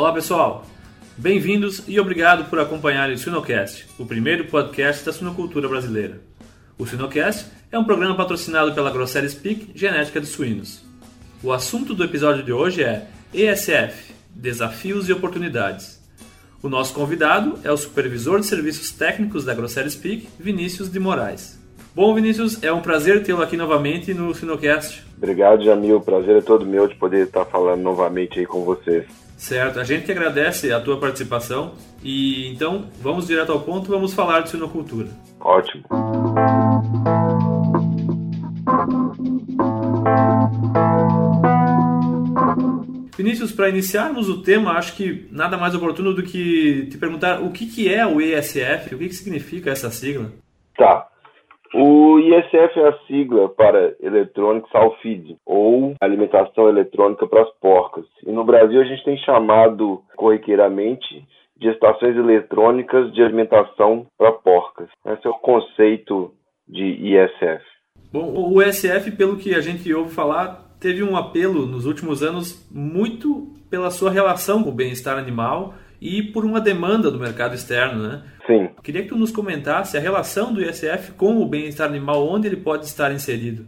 Olá pessoal, bem-vindos e obrigado por acompanhar o Sinocast, o primeiro podcast da suinocultura brasileira. O Sinocast é um programa patrocinado pela Grosseria Genética de Suínos. O assunto do episódio de hoje é ESF Desafios e Oportunidades. O nosso convidado é o supervisor de serviços técnicos da Grosseria Vinícius de Moraes. Bom, Vinícius, é um prazer tê-lo aqui novamente no Sinocast. Obrigado, Jamil. O prazer é todo meu de poder estar falando novamente aí com vocês. Certo, a gente que agradece a tua participação e então vamos direto ao ponto, vamos falar de sinocultura. Ótimo. Vinícius, para iniciarmos o tema, acho que nada mais oportuno do que te perguntar o que, que é o ESF, o que, que significa essa sigla? Tá. O ISF é a sigla para Electronic Feed, ou alimentação eletrônica para as porcas. E no Brasil a gente tem chamado corriqueiramente de estações eletrônicas de alimentação para porcas. Esse é o conceito de ISF. Bom, o ISF, pelo que a gente ouve falar, teve um apelo nos últimos anos muito pela sua relação com o bem-estar animal e por uma demanda do mercado externo, né? Sim. Queria que tu nos comentasse a relação do ISF com o bem-estar animal, onde ele pode estar inserido.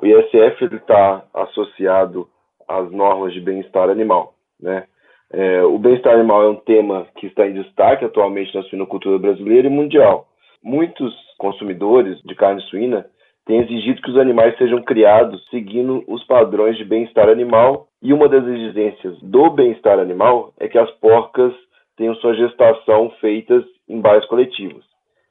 O ISF está associado às normas de bem-estar animal, né? É, o bem-estar animal é um tema que está em destaque atualmente na suinocultura brasileira e mundial. Muitos consumidores de carne suína têm exigido que os animais sejam criados seguindo os padrões de bem-estar animal e uma das exigências do bem-estar animal é que as porcas tenham sua gestação feitas em baias coletivas.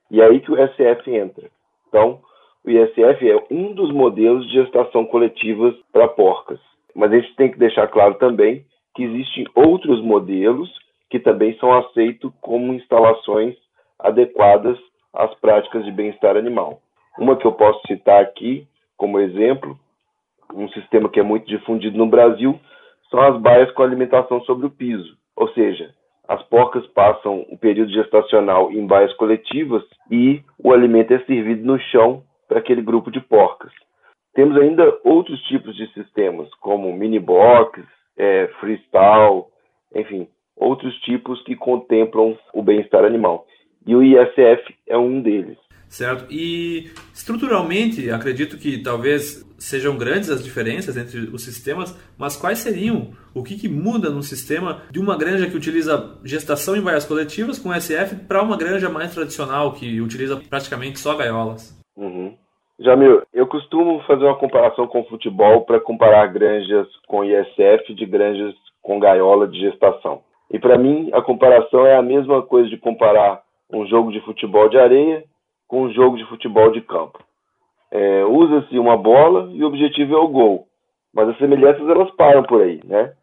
E é aí que o SF entra. Então, o ISF é um dos modelos de gestação coletivas para porcas. Mas a gente tem que deixar claro também que existem outros modelos que também são aceitos como instalações adequadas às práticas de bem-estar animal. Uma que eu posso citar aqui como exemplo, um sistema que é muito difundido no Brasil, são as baias com alimentação sobre o piso. Ou seja, as porcas passam o período gestacional em baias coletivas e o alimento é servido no chão para aquele grupo de porcas. Temos ainda outros tipos de sistemas, como mini box, é, freestyle, enfim, outros tipos que contemplam o bem-estar animal. E o ISF é um deles. Certo. E estruturalmente, acredito que talvez sejam grandes as diferenças entre os sistemas, mas quais seriam? O que, que muda no sistema de uma granja que utiliza gestação em baias coletivas com SF para uma granja mais tradicional que utiliza praticamente só gaiolas? Uhum. Jamil, eu costumo fazer uma comparação com o futebol para comparar granjas com ISF de granjas com gaiola de gestação. E para mim, a comparação é a mesma coisa de comparar um jogo de futebol de areia com um jogo de futebol de campo. É, Usa-se uma bola e o objetivo é o gol, mas as semelhanças elas param por aí, né?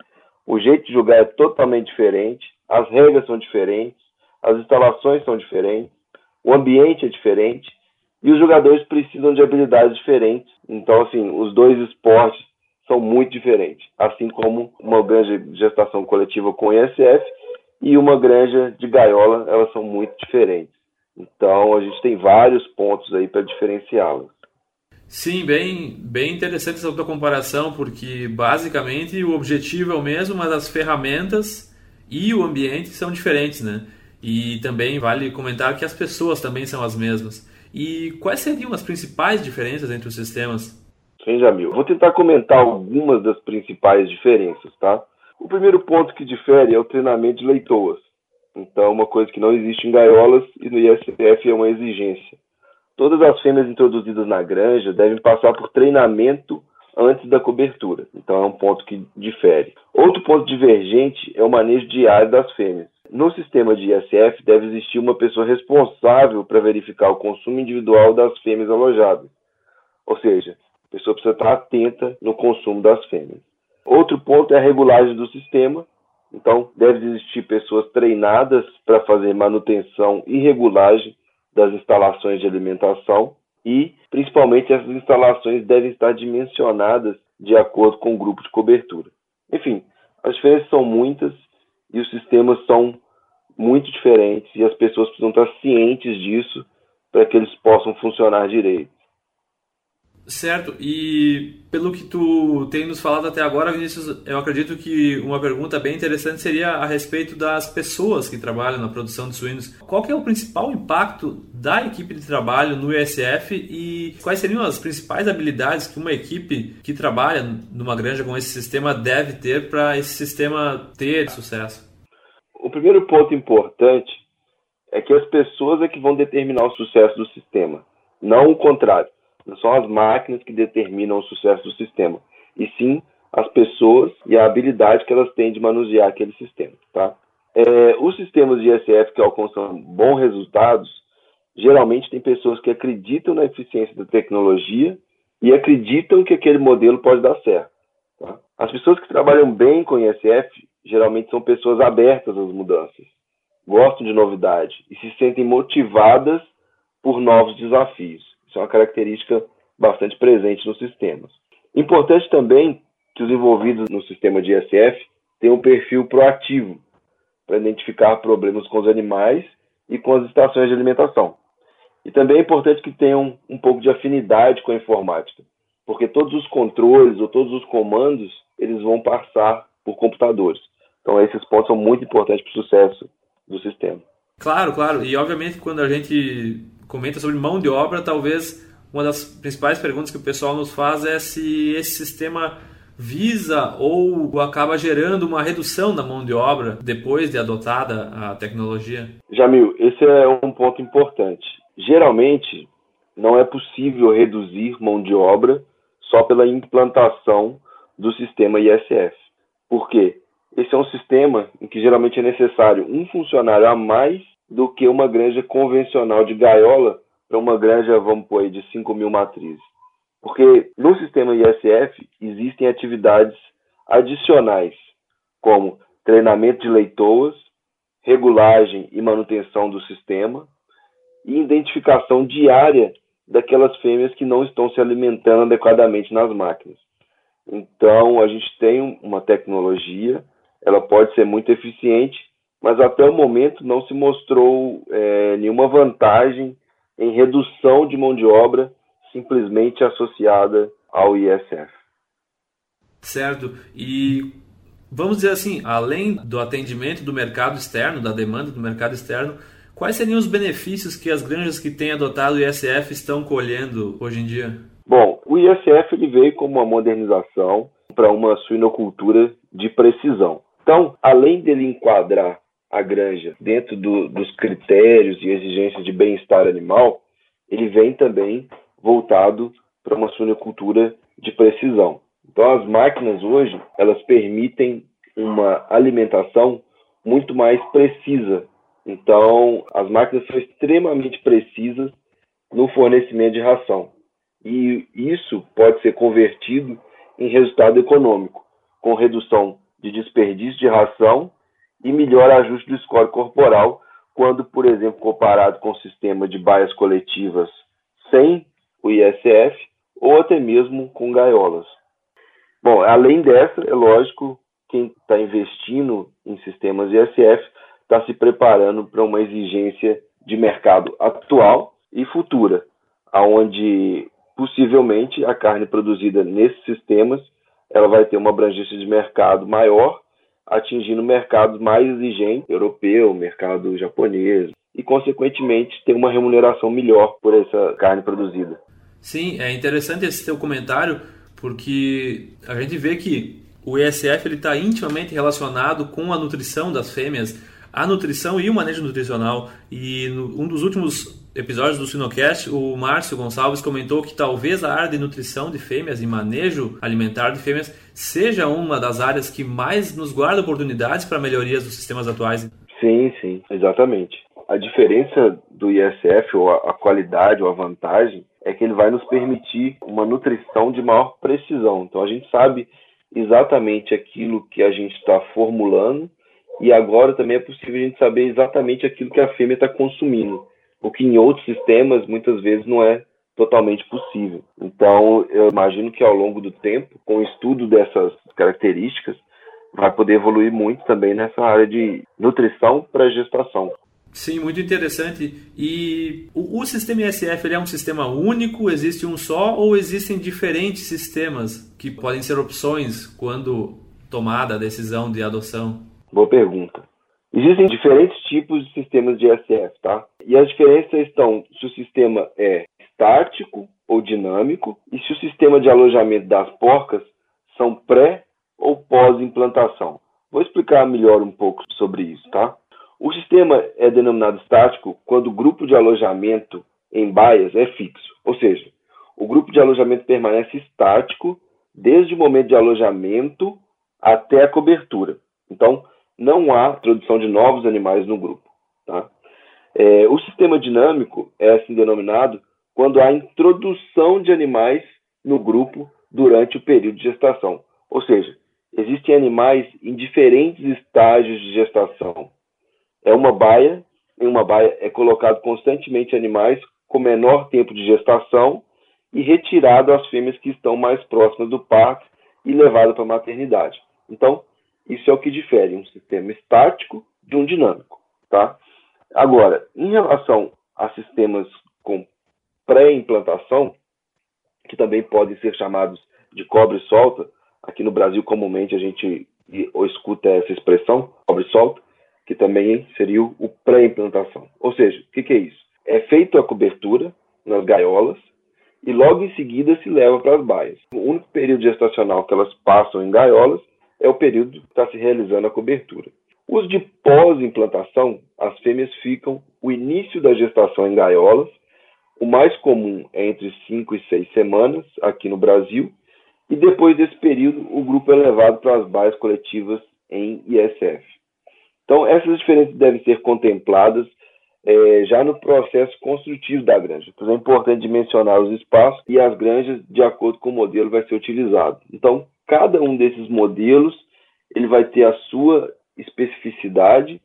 O jeito de jogar é totalmente diferente, as regras são diferentes, as instalações são diferentes, o ambiente é diferente e os jogadores precisam de habilidades diferentes. Então, assim, os dois esportes são muito diferentes, assim como uma granja de gestação coletiva com ISF e uma granja de gaiola, elas são muito diferentes. Então a gente tem vários pontos aí para diferenciá-las. Sim, bem, bem interessante essa tua comparação, porque basicamente o objetivo é o mesmo, mas as ferramentas e o ambiente são diferentes, né? E também vale comentar que as pessoas também são as mesmas. E quais seriam as principais diferenças entre os sistemas? Sim, Jamil. Vou tentar comentar algumas das principais diferenças, tá? O primeiro ponto que difere é o treinamento de leitoas. Então, uma coisa que não existe em gaiolas e no ISF é uma exigência. Todas as fêmeas introduzidas na granja devem passar por treinamento antes da cobertura. Então, é um ponto que difere. Outro ponto divergente é o manejo diário das fêmeas. No sistema de ISF, deve existir uma pessoa responsável para verificar o consumo individual das fêmeas alojadas. Ou seja, a pessoa precisa estar atenta no consumo das fêmeas. Outro ponto é a regulagem do sistema, então, deve existir pessoas treinadas para fazer manutenção e regulagem das instalações de alimentação e, principalmente, essas instalações devem estar dimensionadas de acordo com o grupo de cobertura. Enfim, as diferenças são muitas e os sistemas são muito diferentes e as pessoas precisam estar cientes disso para que eles possam funcionar direito. Certo, e pelo que tu tem nos falado até agora, Vinícius, eu acredito que uma pergunta bem interessante seria a respeito das pessoas que trabalham na produção de suínos. Qual é o principal impacto da equipe de trabalho no ISF e quais seriam as principais habilidades que uma equipe que trabalha numa granja com esse sistema deve ter para esse sistema ter sucesso? O primeiro ponto importante é que as pessoas é que vão determinar o sucesso do sistema, não o contrário não são as máquinas que determinam o sucesso do sistema, e sim as pessoas e a habilidade que elas têm de manusear aquele sistema. Tá? É, os sistemas de ISF que alcançam bons resultados, geralmente tem pessoas que acreditam na eficiência da tecnologia e acreditam que aquele modelo pode dar certo. Tá? As pessoas que trabalham bem com ISF geralmente são pessoas abertas às mudanças, gostam de novidade e se sentem motivadas por novos desafios. Isso é uma característica bastante presente nos sistemas. Importante também que os envolvidos no sistema de ISF tenham um perfil proativo para identificar problemas com os animais e com as estações de alimentação. E também é importante que tenham um pouco de afinidade com a informática, porque todos os controles ou todos os comandos eles vão passar por computadores. Então esses pontos são muito importantes para o sucesso do sistema. Claro, claro. E obviamente quando a gente comenta sobre mão de obra, talvez uma das principais perguntas que o pessoal nos faz é se esse sistema visa ou acaba gerando uma redução da mão de obra depois de adotada a tecnologia? Jamil, esse é um ponto importante. Geralmente, não é possível reduzir mão de obra só pela implantação do sistema ISF. Por quê? Esse é um sistema em que geralmente é necessário um funcionário a mais do que uma granja convencional de gaiola para uma granja, vamos pôr aí, de 5 mil matrizes. Porque no sistema ISF existem atividades adicionais, como treinamento de leitoas, regulagem e manutenção do sistema e identificação diária daquelas fêmeas que não estão se alimentando adequadamente nas máquinas. Então, a gente tem uma tecnologia, ela pode ser muito eficiente, mas até o momento não se mostrou é, nenhuma vantagem em redução de mão de obra simplesmente associada ao ISF. Certo. E vamos dizer assim, além do atendimento do mercado externo, da demanda do mercado externo, quais seriam os benefícios que as granjas que têm adotado o ISF estão colhendo hoje em dia? Bom, o ISF ele veio como uma modernização para uma suinocultura de precisão. Então, além dele enquadrar a granja dentro do, dos critérios e exigências de bem-estar animal, ele vem também voltado para uma suinocultura de precisão. Então as máquinas hoje, elas permitem uma alimentação muito mais precisa. Então as máquinas são extremamente precisas no fornecimento de ração. E isso pode ser convertido em resultado econômico, com redução de desperdício de ração e melhor ajuste do score corporal quando, por exemplo, comparado com o sistema de baias coletivas sem o ISF ou até mesmo com gaiolas. Bom, além dessa, é lógico, quem está investindo em sistemas ISF está se preparando para uma exigência de mercado atual e futura, aonde possivelmente a carne produzida nesses sistemas ela vai ter uma abrangência de mercado maior atingindo mercados mais exigentes, europeu, mercado japonês, e consequentemente ter uma remuneração melhor por essa carne produzida. Sim, é interessante esse teu comentário, porque a gente vê que o ESF está intimamente relacionado com a nutrição das fêmeas, a nutrição e o manejo nutricional. E no, um dos últimos episódios do Sinocast, o Márcio Gonçalves comentou que talvez a área de nutrição de fêmeas e manejo alimentar de fêmeas seja uma das áreas que mais nos guarda oportunidades para melhorias dos sistemas atuais. Sim, sim, exatamente. A diferença do ISF, ou a qualidade, ou a vantagem, é que ele vai nos permitir uma nutrição de maior precisão. Então a gente sabe exatamente aquilo que a gente está formulando e agora também é possível a gente saber exatamente aquilo que a fêmea está consumindo o que em outros sistemas muitas vezes não é totalmente possível. Então, eu imagino que ao longo do tempo, com o estudo dessas características, vai poder evoluir muito também nessa área de nutrição para gestação. Sim, muito interessante. E o, o, sistema ISF ele é um sistema único? Existe um só ou existem diferentes sistemas que podem ser opções quando tomada a decisão de adoção? Boa pergunta. Existem diferentes tipos de sistemas de ISF, tá? E as diferenças estão se o sistema é estático ou dinâmico e se o sistema de alojamento das porcas são pré ou pós-implantação. Vou explicar melhor um pouco sobre isso, tá? O sistema é denominado estático quando o grupo de alojamento em baias é fixo, ou seja, o grupo de alojamento permanece estático desde o momento de alojamento até a cobertura. Então, não há introdução de novos animais no grupo. Tá? É, o sistema dinâmico é assim denominado quando há introdução de animais no grupo durante o período de gestação. Ou seja, existem animais em diferentes estágios de gestação. É uma baia, em uma baia é colocado constantemente animais com menor tempo de gestação e retirado as fêmeas que estão mais próximas do parto e levado para a maternidade. Então, isso é o que difere um sistema estático de um dinâmico. Tá? Agora, em relação a sistemas com pré-implantação, que também podem ser chamados de cobre-solta, aqui no Brasil comumente a gente ou escuta essa expressão, cobre-solta, que também seria o pré-implantação. Ou seja, o que, que é isso? É feita a cobertura nas gaiolas e logo em seguida se leva para as baias. O único período gestacional que elas passam em gaiolas é o período que está se realizando a cobertura. Os de pós-implantação, as fêmeas ficam o início da gestação em gaiolas, o mais comum é entre 5 e 6 semanas aqui no Brasil, e depois desse período o grupo é levado para as baias coletivas em ISF. Então, essas diferenças devem ser contempladas é, já no processo construtivo da granja. Então, é importante mencionar os espaços e as granjas de acordo com o modelo vai ser utilizado. Então, cada um desses modelos ele vai ter a sua especificidade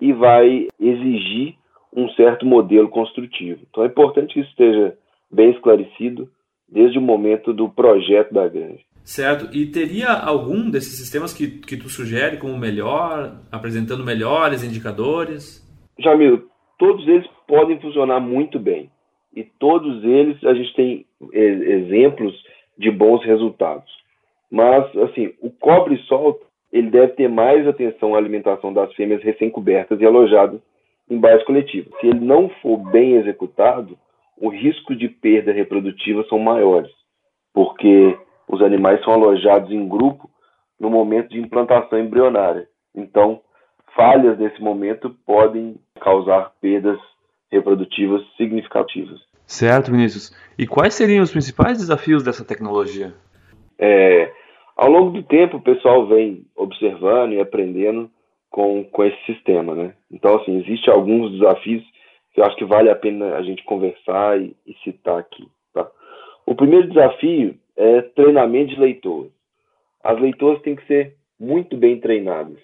e vai exigir um certo modelo construtivo. Então é importante que isso esteja bem esclarecido desde o momento do projeto da granja. Certo. E teria algum desses sistemas que, que tu sugere como melhor, apresentando melhores indicadores? Jamil, todos eles podem funcionar muito bem. E todos eles a gente tem exemplos de bons resultados. Mas, assim, o cobre-solta, ele deve ter mais atenção à alimentação das fêmeas recém-cobertas e alojadas em baias coletivas. Se ele não for bem executado, o risco de perda reprodutiva são maiores, porque os animais são alojados em grupo no momento de implantação embrionária. Então, falhas nesse momento podem causar perdas reprodutivas significativas. Certo, Vinícius. E quais seriam os principais desafios dessa tecnologia? É, ao longo do tempo, o pessoal vem observando e aprendendo com, com esse sistema, né? Então, assim, existem alguns desafios que eu acho que vale a pena a gente conversar e, e citar aqui, tá? O primeiro desafio é treinamento de leitores. As leitoras têm que ser muito bem treinadas,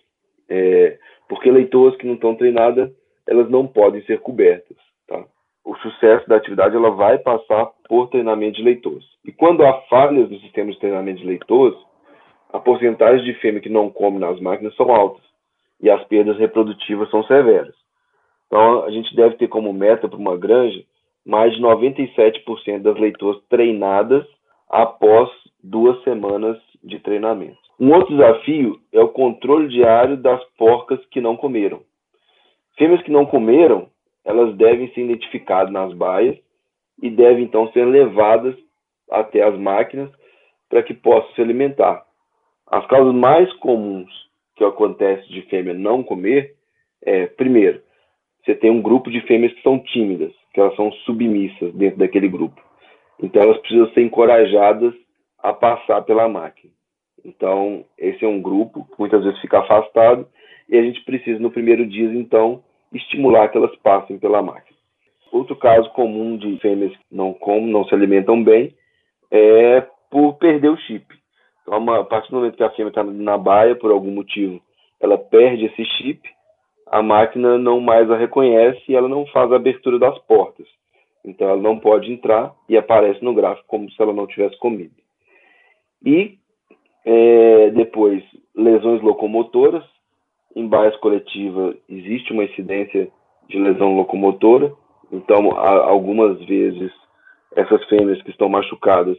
é, porque leitoras que não estão treinadas, elas não podem ser cobertas, tá? O sucesso da atividade ela vai passar por treinamento de leitores. E quando há falhas no sistema de treinamento de leitores, a porcentagem de fêmea que não come nas máquinas são altas e as perdas reprodutivas são severas. Então, a gente deve ter como meta para uma granja mais de 97% das leitoras treinadas após duas semanas de treinamento. Um outro desafio é o controle diário das porcas que não comeram. Fêmeas que não comeram, elas devem ser identificadas nas baias e devem então ser levadas até as máquinas para que possam se alimentar. As causas mais comuns que acontece de fêmea não comer é, primeiro, você tem um grupo de fêmeas que são tímidas, que elas são submissas dentro daquele grupo. Então elas precisam ser encorajadas a passar pela máquina. Então, esse é um grupo que muitas vezes fica afastado e a gente precisa, no primeiro dia, então, estimular que elas passem pela máquina. Outro caso comum de fêmeas que não comem, não se alimentam bem, é por perder o chip. A partir do momento que a fêmea está na baia, por algum motivo, ela perde esse chip, a máquina não mais a reconhece e ela não faz a abertura das portas. Então, ela não pode entrar e aparece no gráfico como se ela não tivesse comido. E é, depois, lesões locomotoras. Em baias coletivas existe uma incidência de lesão locomotora. Então, algumas vezes, essas fêmeas que estão machucadas,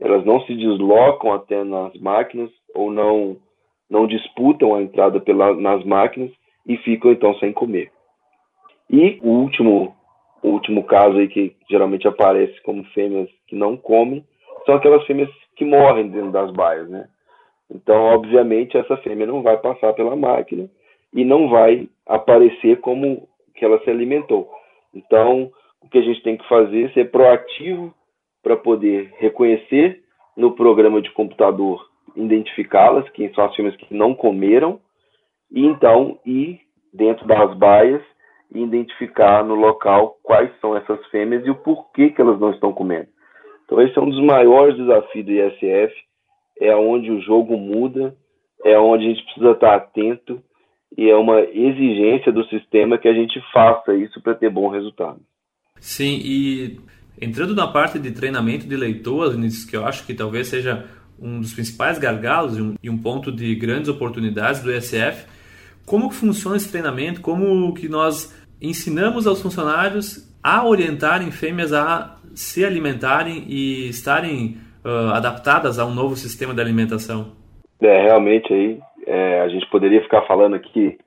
elas não se deslocam até nas máquinas ou não, não disputam a entrada pela, nas máquinas e ficam, então, sem comer. E o último, o último caso aí que geralmente aparece como fêmeas que não comem são aquelas fêmeas que morrem dentro das baias, né? Então, obviamente, essa fêmea não vai passar pela máquina e não vai aparecer como que ela se alimentou. Então, o que a gente tem que fazer é ser proativo para poder reconhecer no programa de computador, identificá-las, quem são as fêmeas que não comeram, e então ir dentro das baias e identificar no local quais são essas fêmeas e o porquê que elas não estão comendo. Então, esse é um dos maiores desafios do ISF, é onde o jogo muda, é onde a gente precisa estar atento e é uma exigência do sistema que a gente faça isso para ter bom resultado. Sim, e entrando na parte de treinamento de leitores, que eu acho que talvez seja um dos principais gargalos e um, e um ponto de grandes oportunidades do ESF, como que funciona esse treinamento? Como que nós ensinamos aos funcionários a orientarem fêmeas a se alimentarem e estarem uh, adaptadas a um novo sistema de alimentação? É, realmente aí é, a gente poderia ficar falando aqui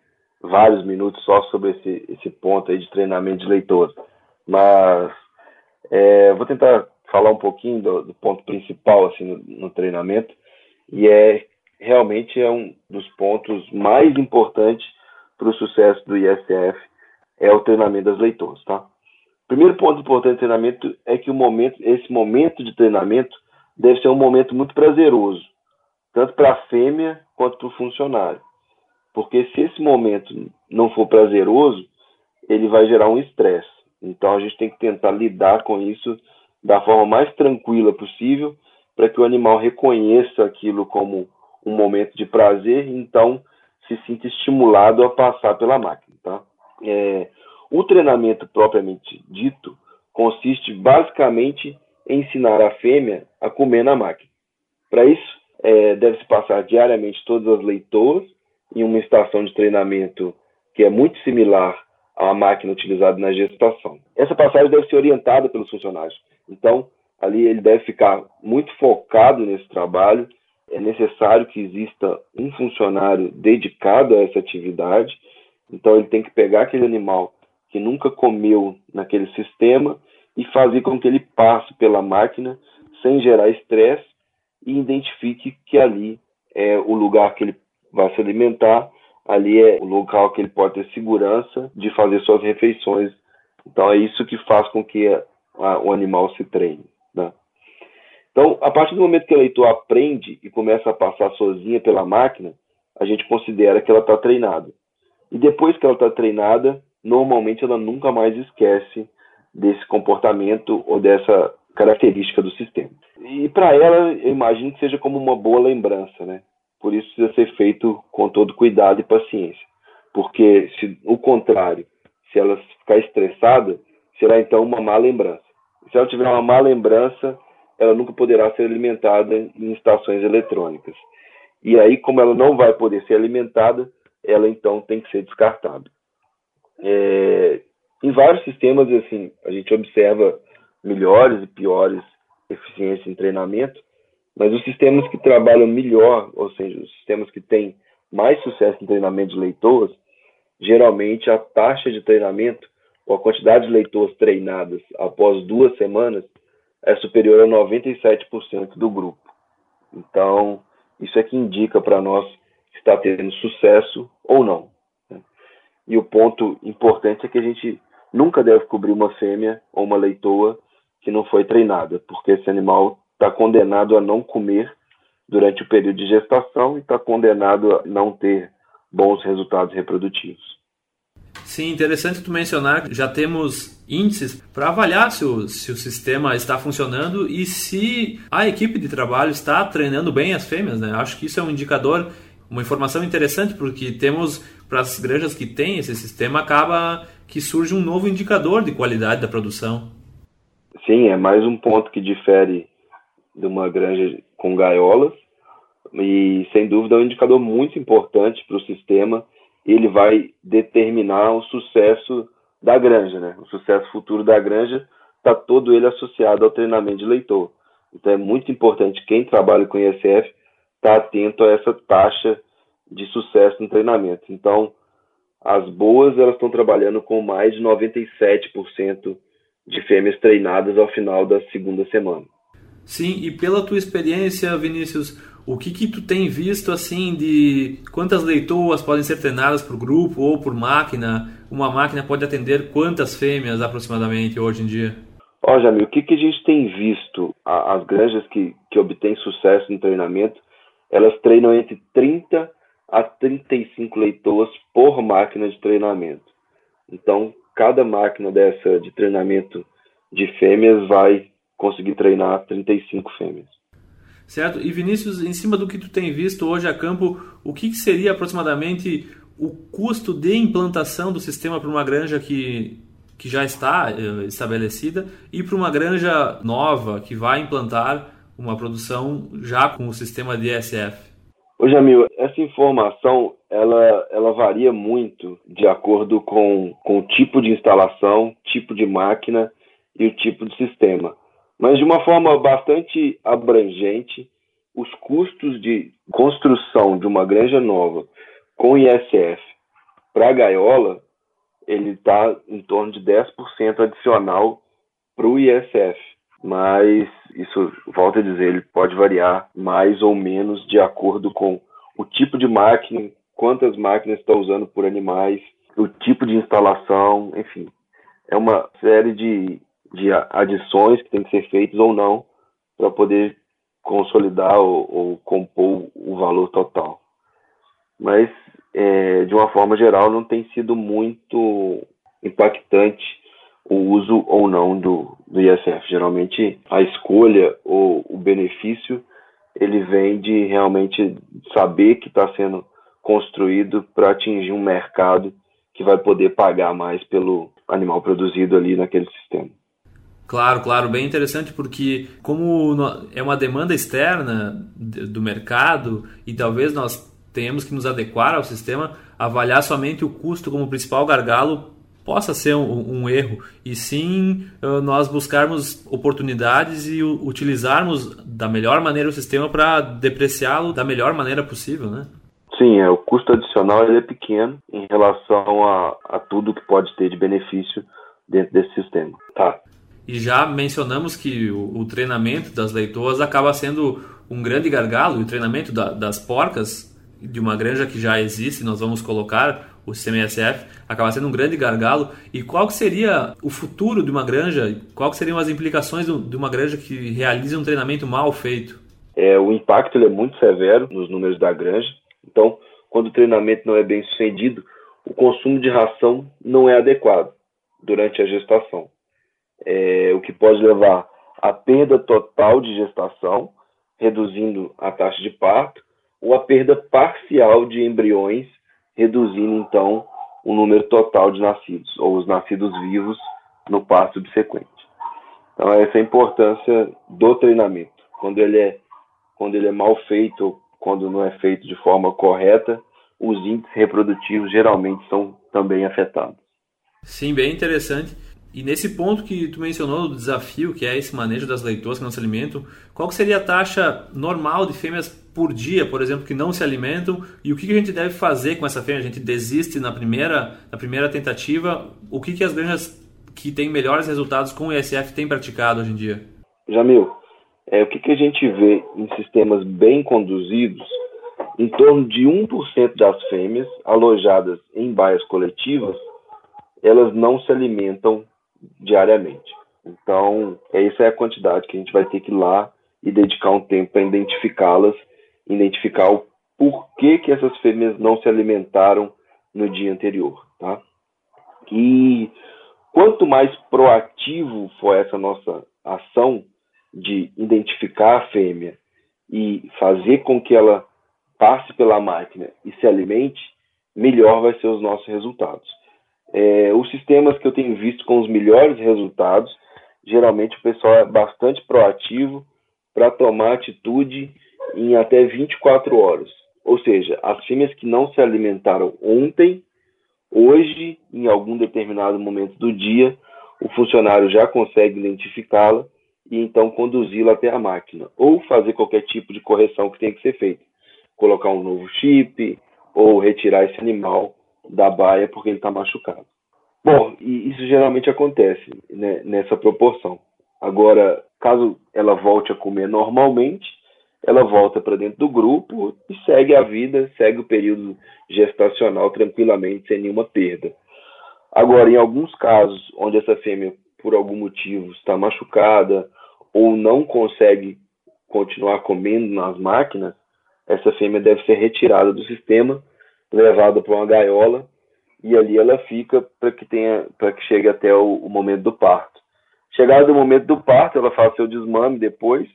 vários minutos só sobre esse, esse ponto aí de treinamento de leitor, mas é, vou tentar falar um pouquinho do, do ponto principal assim no, no, treinamento e é realmente é um dos pontos mais importantes para o sucesso do ISF é o treinamento das leitores, tá? Primeiro ponto importante do treinamento é que o momento, esse momento de treinamento deve ser um momento muito prazeroso, tanto para a fêmea quanto para o funcionário. Porque se esse momento não for prazeroso, ele vai gerar um estresse. Então a gente tem que tentar lidar com isso da forma mais tranquila possível, para que o animal reconheça aquilo como um momento de prazer, e então se sinta estimulado a passar pela máquina. Tá? É, o treinamento propriamente dito consiste basicamente em ensinar a fêmea a comer na máquina. Para isso, é, deve-se passar diariamente todas as leitoas em uma estação de treinamento que é muito similar à máquina utilizada na gestação. Essa passagem deve ser orientada pelos funcionários. Então, ali ele deve ficar muito focado nesse trabalho. É necessário que exista um funcionário dedicado a essa atividade. Então, ele tem que pegar aquele animal que nunca comeu naquele sistema e fazer com que ele passe pela máquina sem gerar estresse e identifique que ali é o lugar que ele vai se alimentar, ali é o local que ele pode ter segurança de fazer suas refeições. Então é isso que faz com que a, a, o animal se treine. Né? Então, a partir do momento que a leitor aprende e começa a passar sozinha pela máquina, a gente considera que ela está treinada. E depois que ela está treinada, normalmente ela nunca mais esquece desse comportamento ou dessa característica do sistema. E para ela, eu imagino que seja como uma boa lembrança, né? Por isso precisa ser feito com todo cuidado e paciência. Porque, se o contrário, se ela ficar estressada, será então uma má lembrança. Se ela tiver uma má lembrança, ela nunca poderá ser alimentada em estações eletrônicas. E aí, como ela não vai poder ser alimentada, ela então tem que ser descartada. É, em vários sistemas, assim, a gente observa melhores e piores eficiências em treinamento, mas os sistemas que trabalham melhor, ou seja, os sistemas que têm mais sucesso em treinamento de leitores, geralmente a taxa de treinamento ou a quantidade de leitores treinadas após duas semanas é superior a 97% do grupo. Então, isso é que indica para nós se está tendo sucesso ou não. Né? E o ponto importante é que a gente nunca deve cobrir uma fêmea ou uma leitoa que não foi treinada, porque esse animal está condenado a não comer durante o período de gestação e está condenado a não ter bons resultados reprodutivos. Sim, interessante tu mencionar que já temos índices para avaliar se o, se o sistema está funcionando e se a equipe de trabalho está treinando bem as fêmeas. Né? Acho que isso é um indicador, uma informação interessante, porque temos para as granjas que têm esse sistema, acaba que surge um novo indicador de qualidade da produção. Sim, é mais um ponto que difere de uma granja com gaiolas e, sem dúvida, é um indicador muito importante para o sistema. Ele vai determinar o sucesso da granja, né? O sucesso futuro da granja está todo ele associado ao treinamento de leitor. Então é muito importante quem trabalha com ISF estar tá atento a essa taxa de sucesso no treinamento. Então, as boas elas estão trabalhando com mais de 97% de fêmeas treinadas ao final da segunda semana. Sim, e pela tua experiência, Vinícius, o que que tu tem visto assim de quantas leitoas podem ser treinadas por grupo ou por máquina? Uma máquina pode atender quantas fêmeas aproximadamente hoje em dia? Ó, Jamil, o que, que a gente tem visto? As granjas que, que obtêm sucesso no treinamento, elas treinam entre 30 a 35 leitoas por máquina de treinamento. Então, cada máquina dessa de treinamento de fêmeas vai conseguir treinar 35 fêmeas. Certo. E Vinícius, em cima do que tu tem visto hoje a campo, o que, que seria aproximadamente o custo de implantação do sistema para uma granja que, que já está uh, estabelecida e para uma granja nova que vai implantar uma produção já com o sistema de ESF? Ô Jamil, essa informação ela, ela varia muito de acordo com, com o tipo de instalação, tipo de máquina e o tipo de sistema. Mas de uma forma bastante abrangente, os custos de construção de uma granja nova com ISF para a gaiola, ele está em torno de 10% adicional para o ISF. Mas isso, volto a dizer, ele pode variar mais ou menos de acordo com o tipo de máquina, quantas máquinas está usando por animais, o tipo de instalação, enfim. É uma série de, de adições que tem que ser feitas ou não para poder consolidar ou, ou, compor o valor total. Mas, é, de uma forma geral, não tem sido muito impactante o uso ou não do, do ISF. Geralmente, a escolha ou o benefício ele vem de realmente saber que está sendo construído para atingir um mercado que vai poder pagar mais pelo animal produzido ali naquele sistema. Claro, claro, bem interessante porque como é uma demanda externa do mercado e talvez nós tenhamos que nos adequar ao sistema, avaliar somente o custo como principal gargalo possa ser um, um erro e sim nós buscarmos oportunidades e utilizarmos da melhor maneira o sistema para depreciá-lo da melhor maneira possível, né? Sim, é, o custo adicional ele é pequeno em relação a, a tudo que pode ter de benefício dentro desse sistema. Tá. E já mencionamos que o, o treinamento das leitoas acaba sendo um grande gargalo, e o treinamento da, das porcas de uma granja que já existe, nós vamos colocar o ISF, acaba sendo um grande gargalo. E qual seria o futuro de uma granja? Qual seriam as implicações de uma granja que realiza um treinamento mal feito? É, o impacto é muito severo nos números da granja. Então, quando o treinamento não é bem sucedido, o consumo de ração não é adequado durante a gestação, é, o que pode levar à perda total de gestação, reduzindo a taxa de parto, ou a perda parcial de embriões reduzindo então o número total de nascidos, ou os nascidos vivos no passo subsequente. Então essa é a importância do treinamento. Quando ele é, quando ele é mal feito, quando não é feito de forma correta, os índices reprodutivos geralmente são também afetados. Sim, bem interessante. E nesse ponto que tu mencionou do desafio, que é esse manejo das leitoas que não se alimentam, qual seria a taxa normal de fêmeas por dia, por exemplo, que não se alimentam? E o que a gente deve fazer com essa fêmea? A gente desiste na primeira, na primeira tentativa? O que, que as granjas que têm melhores resultados com o ISF têm praticado hoje em dia? Jamil, é, o que, que a gente vê em sistemas bem conduzidos, em torno de 1% das fêmeas alojadas em baias coletivas, elas não se alimentam diariamente. Então, essa é a quantidade que a gente vai ter que ir lá e dedicar um tempo para identificá-las, identificar o porquê que essas fêmeas não se alimentaram no dia anterior, tá? E quanto mais proativo for essa nossa ação de identificar a fêmea e fazer com que ela passe pela máquina e se alimente, melhor vai ser os nossos resultados. É, os sistemas que eu tenho visto com os melhores resultados, geralmente o pessoal é bastante proativo para tomar atitude em até 24 horas. Ou seja, as fêmeas que não se alimentaram ontem, Hoje, em algum determinado momento do dia, o funcionário já consegue identificá-la e então conduzi-la até a máquina, ou fazer qualquer tipo de correção que tenha que ser feita. Colocar um novo chip, ou retirar esse animal da baia porque ele está machucado. Bom, e isso geralmente acontece né, nessa proporção. Agora, caso ela volte a comer normalmente, ela volta para dentro do grupo e segue a vida, segue o período gestacional tranquilamente, sem nenhuma perda. Agora, em alguns casos onde essa fêmea, por algum motivo, está machucada ou não consegue continuar comendo nas máquinas, essa fêmea deve ser retirada do sistema, levada para uma gaiola e ali ela fica para que tenha, para que chegue até o, o momento do parto. Chegado o momento do parto, ela faz seu desmame depois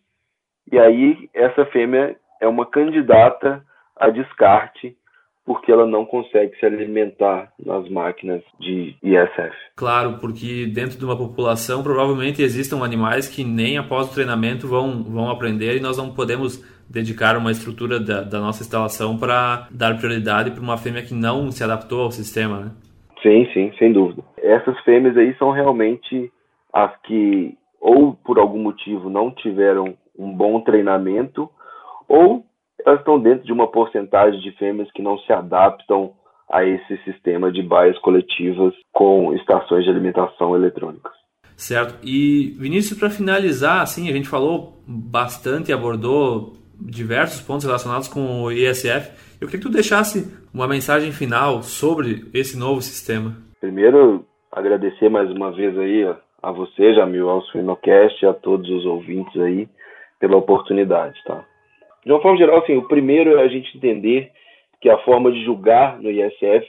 e aí essa fêmea é uma candidata a descarte porque ela não consegue se alimentar nas máquinas de ISF. Claro, porque dentro de uma população provavelmente existam animais que nem após o treinamento vão, vão aprender e nós não podemos dedicar uma estrutura da, da nossa instalação para dar prioridade para uma fêmea que não se adaptou ao sistema, né? Sim, sim, sem dúvida. Essas fêmeas aí são realmente as que ou por algum motivo não tiveram um bom treinamento, ou elas estão dentro de uma porcentagem de fêmeas que não se adaptam a esse sistema de baias coletivas com estações de alimentação eletrônicas. Certo. E Vinícius, para finalizar, assim, a gente falou bastante, abordou diversos pontos relacionados com o ISF. Eu queria que tu deixasse uma mensagem final sobre esse novo sistema. Primeiro, agradecer mais uma vez aí a você, Jamil, ao Suinocast e a todos os ouvintes aí pela oportunidade, tá? De uma forma geral, assim, o primeiro é a gente entender que a forma de julgar no ISF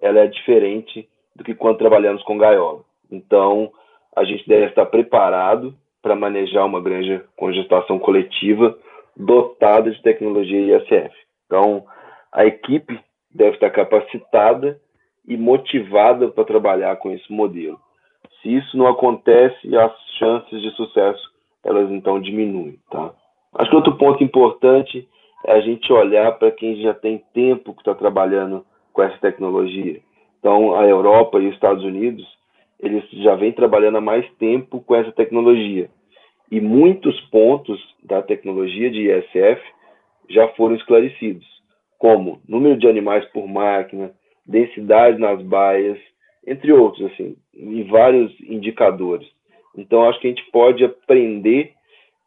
ela é diferente do que quando trabalhamos com gaiola. Então, a gente deve estar preparado para manejar uma granja com gestação coletiva dotada de tecnologia ISF. Então, a equipe deve estar capacitada e motivada para trabalhar com esse modelo. Se isso não acontece, as chances de sucesso elas então diminuem, tá? Acho que outro ponto importante é a gente olhar para quem já tem tempo que está trabalhando com essa tecnologia. Então, a Europa e os Estados Unidos, eles já vêm trabalhando há mais tempo com essa tecnologia. E muitos pontos da tecnologia de ISF já foram esclarecidos, como número de animais por máquina, densidade nas baias, entre outros, assim, em vários indicadores. Então, acho que a gente pode aprender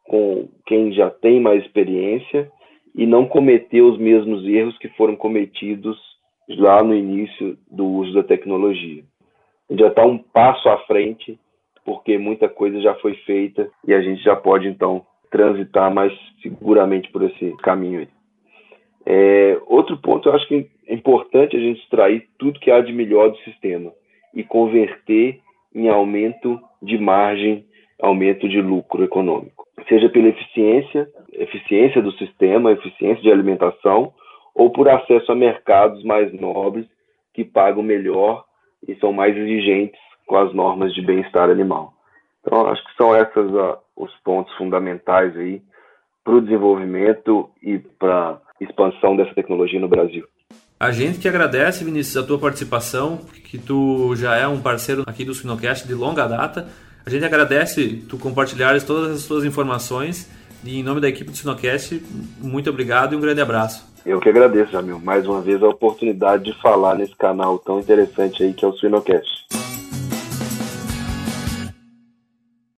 com quem já tem mais experiência e não cometer os mesmos erros que foram cometidos lá no início do uso da tecnologia. A gente já está um passo à frente, porque muita coisa já foi feita e a gente já pode, então, transitar mais seguramente por esse caminho. É, outro ponto, eu acho que é importante a gente extrair tudo que há de melhor do sistema e converter em aumento de margem, aumento de lucro econômico, seja pela eficiência, eficiência do sistema, eficiência de alimentação, ou por acesso a mercados mais nobres que pagam melhor e são mais exigentes com as normas de bem-estar animal. Então, acho que são esses uh, os pontos fundamentais aí para o desenvolvimento e para expansão dessa tecnologia no Brasil. A gente que agradece, Vinícius, a tua participação, que tu já é um parceiro aqui do Sinocast de longa data. A gente agradece tu compartilhares todas as tuas informações e em nome da equipe do Sinocast, muito obrigado e um grande abraço. Eu que agradeço, Jamil, mais uma vez a oportunidade de falar nesse canal tão interessante aí que é o Sinocast.